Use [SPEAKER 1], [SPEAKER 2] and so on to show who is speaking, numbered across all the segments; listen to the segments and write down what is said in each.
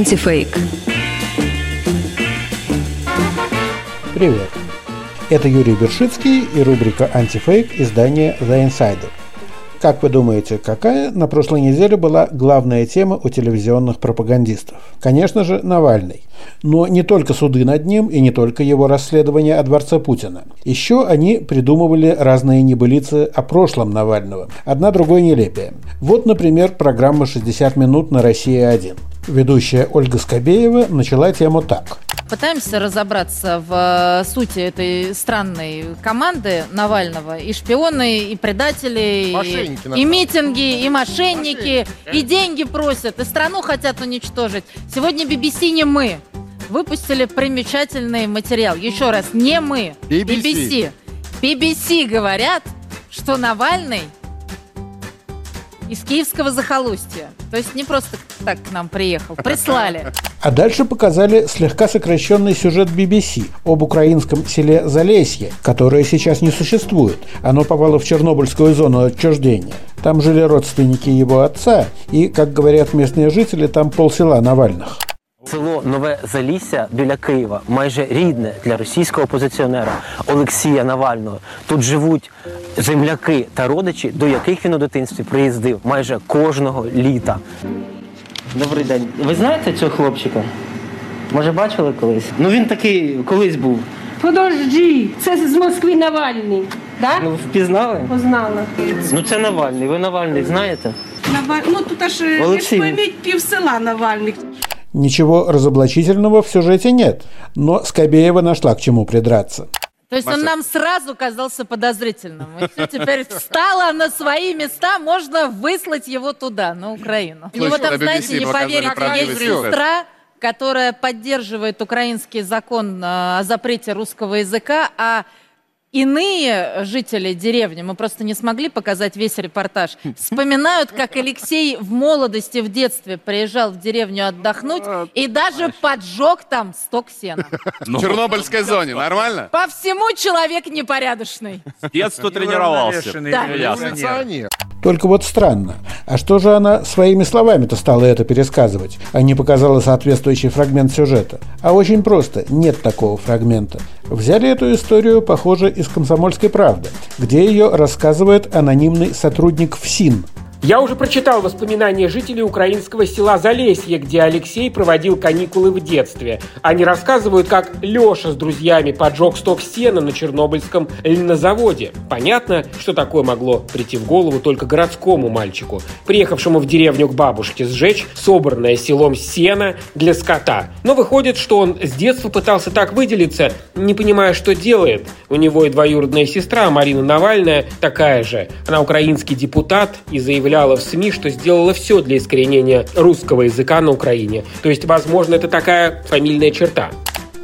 [SPEAKER 1] Антифейк.
[SPEAKER 2] Привет. Это Юрий Бершицкий и рубрика «Антифейк» издания «The Insider». Как вы думаете, какая на прошлой неделе была главная тема у телевизионных пропагандистов? Конечно же, Навальный. Но не только суды над ним и не только его расследование о дворце Путина. Еще они придумывали разные небылицы о прошлом Навального. Одна другой нелепее. Вот, например, программа «60 минут» на «Россия-1». Ведущая Ольга Скобеева начала тему так.
[SPEAKER 3] Пытаемся разобраться в э, сути этой странной команды Навального. И шпионы, и предатели, и, и митинги, и мошенники, мошенники, и деньги просят, и страну хотят уничтожить. Сегодня BBC не мы. Выпустили примечательный материал. Еще раз, не мы. BBC. BBC. BBC говорят, что Навальный из киевского захолустья. То есть не просто так к нам приехал, прислали.
[SPEAKER 2] А дальше показали слегка сокращенный сюжет BBC об украинском селе Залесье, которое сейчас не существует. Оно попало в Чернобыльскую зону отчуждения. Там жили родственники его отца, и, как говорят местные жители, там полсела Навальных.
[SPEAKER 4] Село Нове Залісся біля Києва, майже рідне для російського опозиціонера Олексія Навального. Тут живуть земляки та родичі, до яких він у дитинстві приїздив майже кожного літа. Добрий день. Ви знаєте цього хлопчика? Може, бачили колись? Ну він такий колись був.
[SPEAKER 5] Подожди, це з Москви Навальний. Да?
[SPEAKER 4] Ну впізнали?
[SPEAKER 5] Познала.
[SPEAKER 4] Ну це Навальний. Ви Навальний знаєте?
[SPEAKER 5] Наваль... Ну тут аж
[SPEAKER 4] Олексій.
[SPEAKER 5] пів села Навальних.
[SPEAKER 2] Ничего разоблачительного в сюжете нет, но Скобеева нашла к чему придраться.
[SPEAKER 3] То есть он нам сразу казался подозрительным. И все теперь встало на свои места, можно выслать его туда, на Украину. У него там, знаете, не поверите, есть сестра, которая поддерживает украинский закон э, о запрете русского языка, а Иные жители деревни, мы просто не смогли показать весь репортаж, вспоминают, как Алексей в молодости, в детстве приезжал в деревню отдохнуть и даже поджег там сток сена.
[SPEAKER 6] В Чернобыльской зоне, нормально?
[SPEAKER 3] По всему человек непорядочный.
[SPEAKER 7] С детства тренировался.
[SPEAKER 3] Да.
[SPEAKER 7] Ясно.
[SPEAKER 2] Только вот странно. А что же она своими словами-то стала это пересказывать, а не показала соответствующий фрагмент сюжета? А очень просто. Нет такого фрагмента. Взяли эту историю, похоже, из «Комсомольской правды», где ее рассказывает анонимный сотрудник ФСИН –
[SPEAKER 8] я уже прочитал воспоминания жителей украинского села Залесье, где Алексей проводил каникулы в детстве. Они рассказывают, как Леша с друзьями поджег сток сена на Чернобыльском льнозаводе. Понятно, что такое могло прийти в голову только городскому мальчику, приехавшему в деревню к бабушке сжечь собранное селом сено для скота. Но выходит, что он с детства пытался так выделиться, не понимая, что делает. У него и двоюродная сестра Марина Навальная такая же. Она украинский депутат и заявляет заявляла в СМИ, что сделала все для искоренения русского языка на Украине. То есть, возможно, это такая фамильная черта.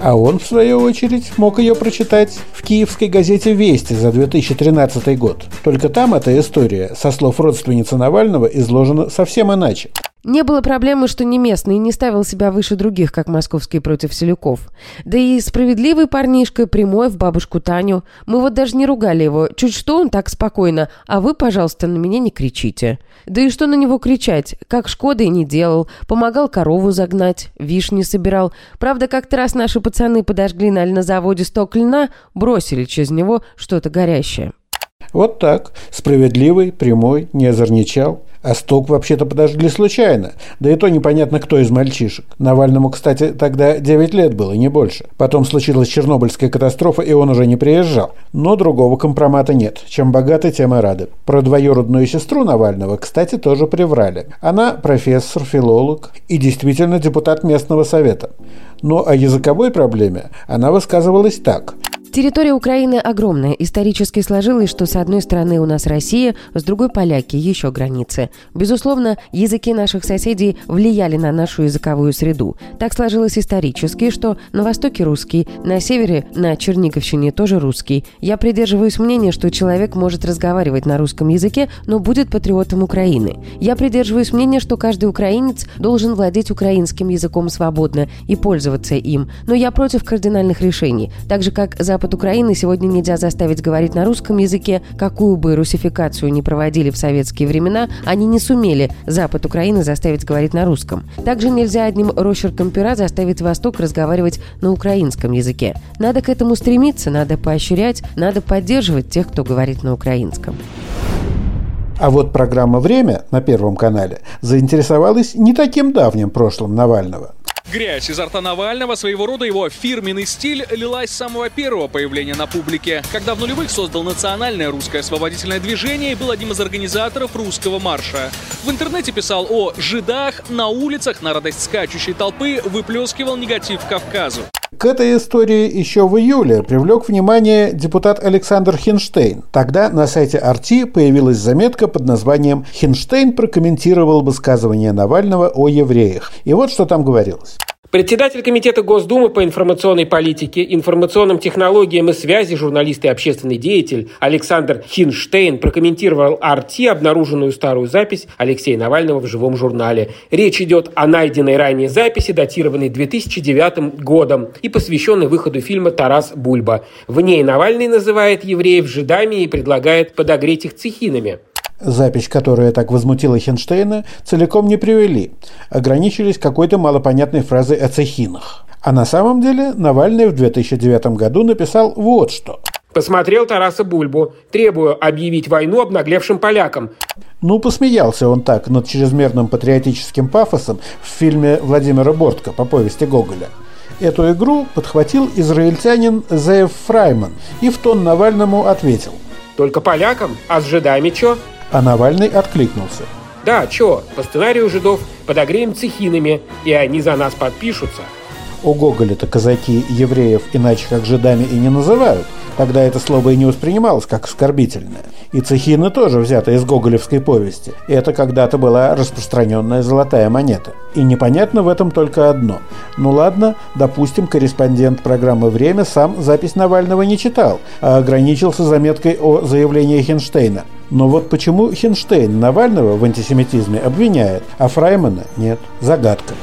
[SPEAKER 2] А он, в свою очередь, мог ее прочитать в киевской газете «Вести» за 2013 год. Только там эта история, со слов родственницы Навального, изложена совсем иначе.
[SPEAKER 9] Не было проблемы, что не местный не ставил себя выше других, как московский против Селюков. Да и справедливый парнишка, прямой в бабушку Таню. Мы вот даже не ругали его. Чуть что, он так спокойно. А вы, пожалуйста, на меня не кричите. Да и что на него кричать? Как Шкода и не делал. Помогал корову загнать, вишни собирал. Правда, как-то раз наши пацаны подожгли на льнозаводе сток льна, бросили через него что-то горящее.
[SPEAKER 2] Вот так. Справедливый, прямой, не озорничал. А сток вообще-то подожгли случайно. Да и то непонятно, кто из мальчишек. Навальному, кстати, тогда 9 лет было, не больше. Потом случилась Чернобыльская катастрофа, и он уже не приезжал. Но другого компромата нет. Чем богаты, тем и рады. Про двоюродную сестру Навального, кстати, тоже приврали. Она профессор, филолог и действительно депутат местного совета. Но о языковой проблеме она высказывалась так –
[SPEAKER 9] Территория Украины огромная. Исторически сложилось, что с одной стороны у нас Россия, с другой поляки, еще границы. Безусловно, языки наших соседей влияли на нашу языковую среду. Так сложилось исторически, что на востоке русский, на севере, на Черниговщине тоже русский. Я придерживаюсь мнения, что человек может разговаривать на русском языке, но будет патриотом Украины. Я придерживаюсь мнения, что каждый украинец должен владеть украинским языком свободно и пользоваться им. Но я против кардинальных решений. Так же, как Запад Запад Украины сегодня нельзя заставить говорить на русском языке. Какую бы русификацию ни проводили в советские времена, они не сумели Запад Украины заставить говорить на русском. Также нельзя одним росчерком пера заставить Восток разговаривать на украинском языке. Надо к этому стремиться, надо поощрять, надо поддерживать тех, кто говорит на украинском.
[SPEAKER 2] А вот программа «Время» на Первом канале заинтересовалась не таким давним прошлым Навального.
[SPEAKER 1] Грязь изо рта Навального, своего рода его фирменный стиль, лилась с самого первого появления на публике. Когда в нулевых создал национальное русское освободительное движение и был одним из организаторов русского марша. В интернете писал о жидах, на улицах, на радость скачущей толпы, выплескивал негатив Кавказу.
[SPEAKER 2] К этой истории еще в июле привлек внимание депутат Александр Хинштейн. Тогда на сайте Арти появилась заметка под названием «Хинштейн прокомментировал высказывание Навального о евреях». И вот что там говорилось.
[SPEAKER 8] Председатель Комитета Госдумы по информационной политике, информационным технологиям и связи, журналист и общественный деятель Александр Хинштейн прокомментировал Арти обнаруженную старую запись Алексея Навального в живом журнале. Речь идет о найденной ранее записи, датированной 2009 годом и посвященной выходу фильма «Тарас Бульба». В ней Навальный называет евреев жидами и предлагает подогреть их цехинами.
[SPEAKER 2] Запись, которая так возмутила Хенштейна, целиком не привели, ограничились какой-то малопонятной фразой о цехинах. А на самом деле Навальный в 2009 году написал вот что.
[SPEAKER 8] Посмотрел Тараса Бульбу. Требую объявить войну обнаглевшим полякам.
[SPEAKER 2] Ну, посмеялся он так над чрезмерным патриотическим пафосом в фильме Владимира Бортко по повести Гоголя. Эту игру подхватил израильтянин Зеев Фрайман и в тон Навальному ответил.
[SPEAKER 8] Только полякам? А с жидами чё?
[SPEAKER 2] А Навальный откликнулся.
[SPEAKER 8] Да, чё, по сценарию жидов подогреем цехинами, и они за нас подпишутся.
[SPEAKER 2] У Гоголя-то казаки евреев иначе как жидами и не называют. Тогда это слово и не воспринималось как оскорбительное. И цехины тоже взяты из гоголевской повести. Это когда-то была распространенная золотая монета. И непонятно в этом только одно. Ну ладно, допустим, корреспондент программы «Время» сам запись Навального не читал, а ограничился заметкой о заявлении Хинштейна. Но вот почему Хинштейн Навального в антисемитизме обвиняет, а Фраймана нет? Загадка.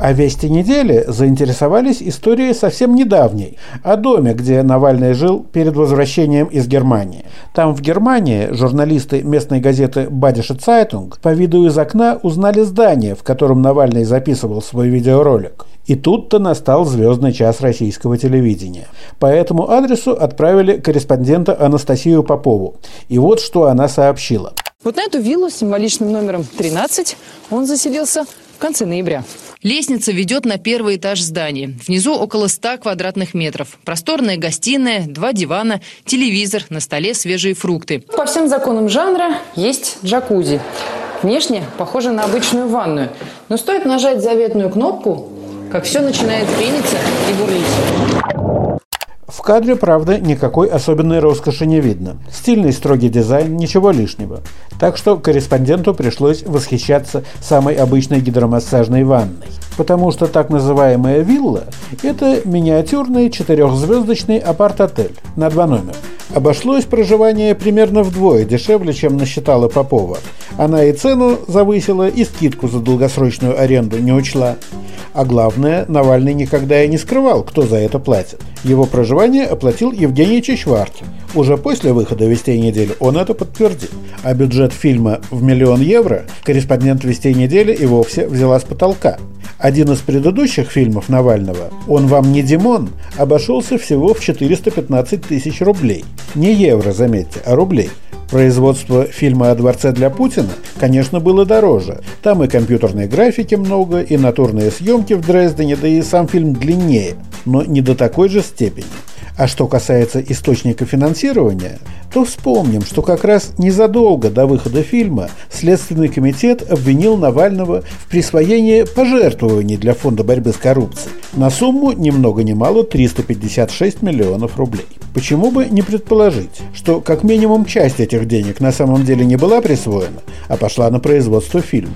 [SPEAKER 2] А «Вести недели» заинтересовались историей совсем недавней, о доме, где Навальный жил перед возвращением из Германии. Там, в Германии, журналисты местной газеты «Badische Zeitung» по виду из окна узнали здание, в котором Навальный записывал свой видеоролик. И тут-то настал звездный час российского телевидения. По этому адресу отправили корреспондента Анастасию Попову. И вот что она сообщила.
[SPEAKER 10] Вот на эту виллу с символичным номером 13 он заселился в конце ноября.
[SPEAKER 11] Лестница ведет на первый этаж здания. Внизу около 100 квадратных метров. Просторная гостиная, два дивана, телевизор, на столе свежие фрукты.
[SPEAKER 10] По всем законам жанра есть джакузи. Внешне похоже на обычную ванную. Но стоит нажать заветную кнопку, как все начинает пениться и бурлить.
[SPEAKER 2] В кадре, правда, никакой особенной роскоши не видно. Стильный строгий дизайн, ничего лишнего. Так что корреспонденту пришлось восхищаться самой обычной гидромассажной ванной. Потому что так называемая вилла – это миниатюрный четырехзвездочный апарт-отель на два номера. Обошлось проживание примерно вдвое дешевле, чем насчитала Попова. Она и цену завысила, и скидку за долгосрочную аренду не учла. А главное, Навальный никогда и не скрывал, кто за это платит. Его проживание оплатил Евгений Чешваркин. Уже после выхода «Вестей недели» он это подтвердил. А бюджет фильма в миллион евро корреспондент «Вестей недели» и вовсе взяла с потолка. Один из предыдущих фильмов Навального «Он вам не Димон» обошелся всего в 415 тысяч рублей. Не евро, заметьте, а рублей. Производство фильма о дворце для Путина, конечно, было дороже. Там и компьютерной графики много, и натурные съемки в Дрездене, да и сам фильм длиннее, но не до такой же степени. А что касается источника финансирования, то вспомним, что как раз незадолго до выхода фильма Следственный комитет обвинил Навального в присвоении пожертвований для Фонда борьбы с коррупцией на сумму ни много ни мало 356 миллионов рублей. Почему бы не предположить, что как минимум часть этих денег на самом деле не была присвоена, а пошла на производство фильма?